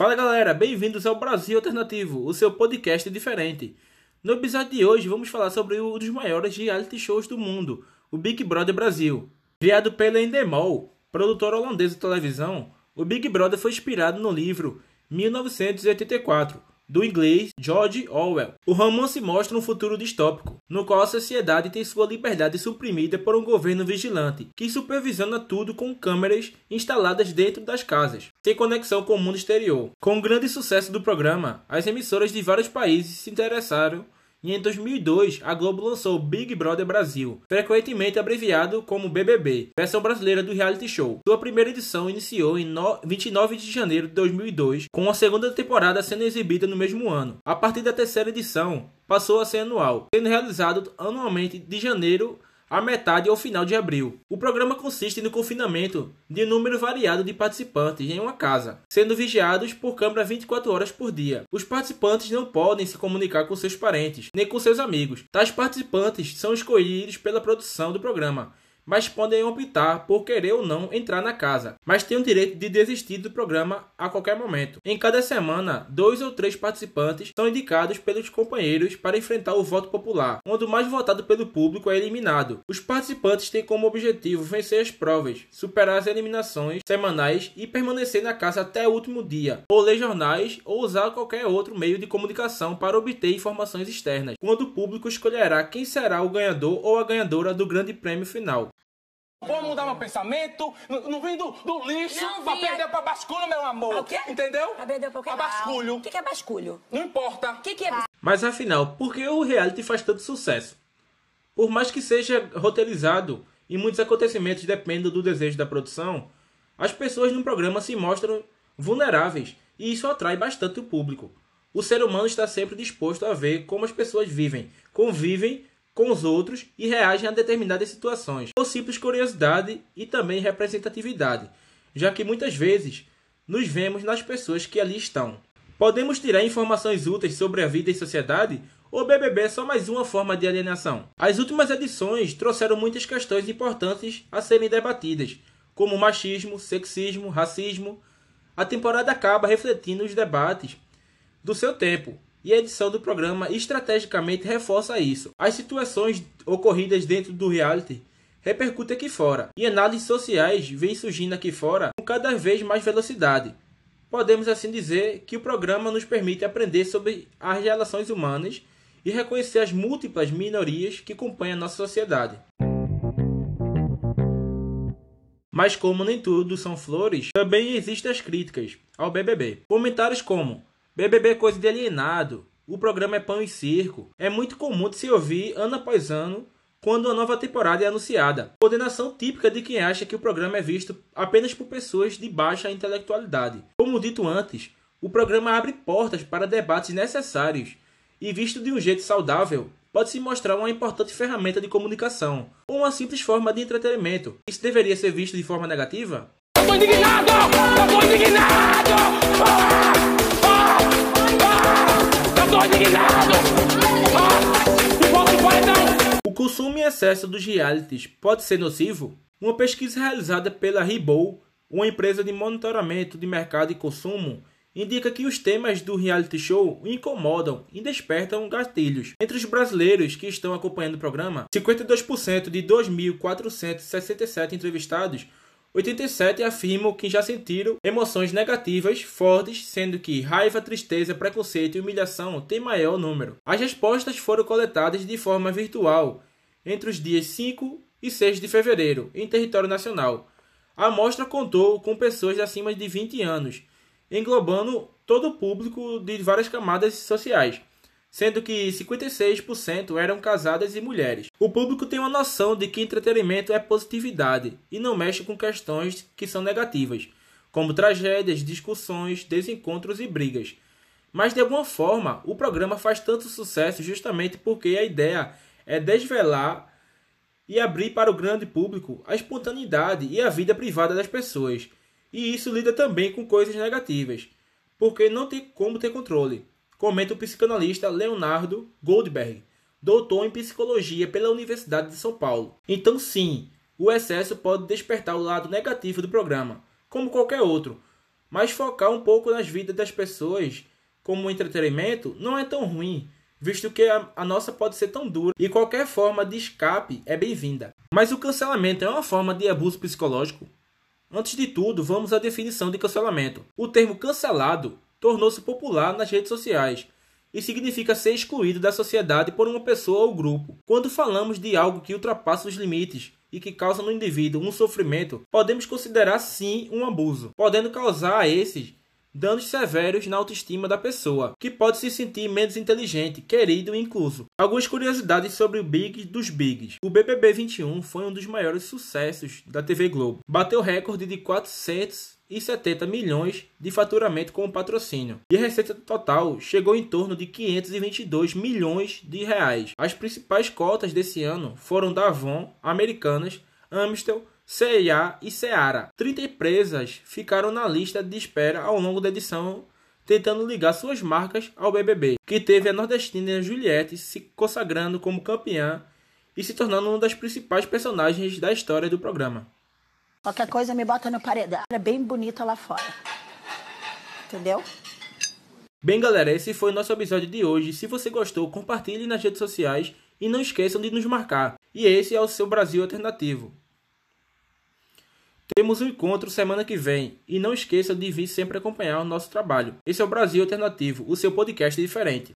Fala galera, bem-vindos ao Brasil Alternativo, o seu podcast diferente. No episódio de hoje vamos falar sobre um dos maiores reality shows do mundo, o Big Brother Brasil. Criado pela Endemol, produtora holandesa de televisão, o Big Brother foi inspirado no livro 1984, do inglês George Orwell. O romance mostra um futuro distópico, no qual a sociedade tem sua liberdade suprimida por um governo vigilante, que supervisiona tudo com câmeras instaladas dentro das casas, sem conexão com o mundo exterior. Com o grande sucesso do programa, as emissoras de vários países se interessaram e em 2002 a Globo lançou Big Brother Brasil, frequentemente abreviado como BBB, versão brasileira do reality show. Sua primeira edição iniciou em 29 de janeiro de 2002, com a segunda temporada sendo exibida no mesmo ano. A partir da terceira edição, passou a ser anual, sendo realizado anualmente de janeiro a metade ou final de abril. O programa consiste no confinamento de um número variado de participantes em uma casa, sendo vigiados por câmera 24 horas por dia. Os participantes não podem se comunicar com seus parentes, nem com seus amigos. Tais participantes são escolhidos pela produção do programa, mas podem optar por querer ou não entrar na casa, mas têm o direito de desistir do programa a qualquer momento. Em cada semana, dois ou três participantes são indicados pelos companheiros para enfrentar o voto popular, onde o mais votado pelo público é eliminado. Os participantes têm como objetivo vencer as provas, superar as eliminações semanais e permanecer na casa até o último dia, ou ler jornais ou usar qualquer outro meio de comunicação para obter informações externas, quando o público escolherá quem será o ganhador ou a ganhadora do grande prêmio final. Vou mudar meu pensamento, não, não vim do, do lixo Não pra vim, perder é- pra basculho, meu amor. O quê? Entendeu? Pra perder pra o quê? Pra basculho. O que que é basculho? Não importa. O que que é... Mas afinal, por que o reality faz tanto sucesso? Por mais que seja roteirizado e muitos acontecimentos dependam do desejo da produção, as pessoas no programa se mostram vulneráveis e isso atrai bastante o público. O ser humano está sempre disposto a ver como as pessoas vivem, convivem com os outros e reagem a determinadas situações, por simples curiosidade e também representatividade, já que muitas vezes nos vemos nas pessoas que ali estão. Podemos tirar informações úteis sobre a vida e sociedade? Ou BBB é só mais uma forma de alienação? As últimas edições trouxeram muitas questões importantes a serem debatidas, como machismo, sexismo, racismo. A temporada acaba refletindo os debates do seu tempo, e a edição do programa estrategicamente reforça isso. As situações ocorridas dentro do reality repercutem aqui fora, e análises sociais vêm surgindo aqui fora com cada vez mais velocidade. Podemos assim dizer que o programa nos permite aprender sobre as relações humanas e reconhecer as múltiplas minorias que compõem a nossa sociedade. Mas como nem tudo são flores, também existem as críticas ao BBB. Comentários como BBB coisa de alienado, o programa é pão e circo. É muito comum de se ouvir ano após ano quando a nova temporada é anunciada. Coordenação típica de quem acha que o programa é visto apenas por pessoas de baixa intelectualidade. Como dito antes, o programa abre portas para debates necessários e, visto de um jeito saudável, pode se mostrar uma importante ferramenta de comunicação ou uma simples forma de entretenimento. Isso deveria ser visto de forma negativa? Eu tô indignado! Eu tô indignado! Ah! Ah! O consumo em excesso dos realities pode ser nocivo? Uma pesquisa realizada pela Ribou, uma empresa de monitoramento de mercado e consumo, indica que os temas do reality show incomodam e despertam gatilhos. Entre os brasileiros que estão acompanhando o programa, 52% de 2.467 entrevistados 87 afirmam que já sentiram emoções negativas fortes, sendo que raiva, tristeza, preconceito e humilhação têm maior número. As respostas foram coletadas de forma virtual entre os dias 5 e 6 de fevereiro, em território nacional. A amostra contou com pessoas acima de 20 anos, englobando todo o público de várias camadas sociais sendo que 56% eram casadas e mulheres. O público tem uma noção de que entretenimento é positividade e não mexe com questões que são negativas, como tragédias, discussões, desencontros e brigas. Mas de alguma forma, o programa faz tanto sucesso justamente porque a ideia é desvelar e abrir para o grande público a espontaneidade e a vida privada das pessoas. E isso lida também com coisas negativas, porque não tem como ter controle, comenta o psicanalista Leonardo Goldberg, doutor em psicologia pela Universidade de São Paulo. Então, sim, o excesso pode despertar o lado negativo do programa, como qualquer outro, mas focar um pouco nas vidas das pessoas como entretenimento não é tão ruim, visto que a, a nossa pode ser tão dura e qualquer forma de escape é bem-vinda. Mas o cancelamento é uma forma de abuso psicológico? Antes de tudo, vamos à definição de cancelamento. O termo cancelado tornou-se popular nas redes sociais e significa ser excluído da sociedade por uma pessoa ou grupo. Quando falamos de algo que ultrapassa os limites e que causa no indivíduo um sofrimento, podemos considerar sim um abuso, podendo causar a esses danos severos na autoestima da pessoa, que pode se sentir menos inteligente, querido e incluso. Algumas curiosidades sobre o Big dos Bigs. O BBB 21 foi um dos maiores sucessos da TV Globo. Bateu recorde de 470 milhões de faturamento com o patrocínio. E a receita total chegou em torno de 522 milhões de reais. As principais cotas desse ano foram da Avon, Americanas, Amstel, CIA e Seara. 30 empresas ficaram na lista de espera ao longo da edição, tentando ligar suas marcas ao BBB, que teve a nordestina Juliette se consagrando como campeã e se tornando uma das principais personagens da história do programa. Qualquer coisa me bota no paredão. É bem bonita lá fora. Entendeu? Bem, galera, esse foi o nosso episódio de hoje. Se você gostou, compartilhe nas redes sociais e não esqueçam de nos marcar. E esse é o seu Brasil Alternativo. Temos um encontro semana que vem e não esqueça de vir sempre acompanhar o nosso trabalho. Esse é o Brasil Alternativo, o seu podcast diferente.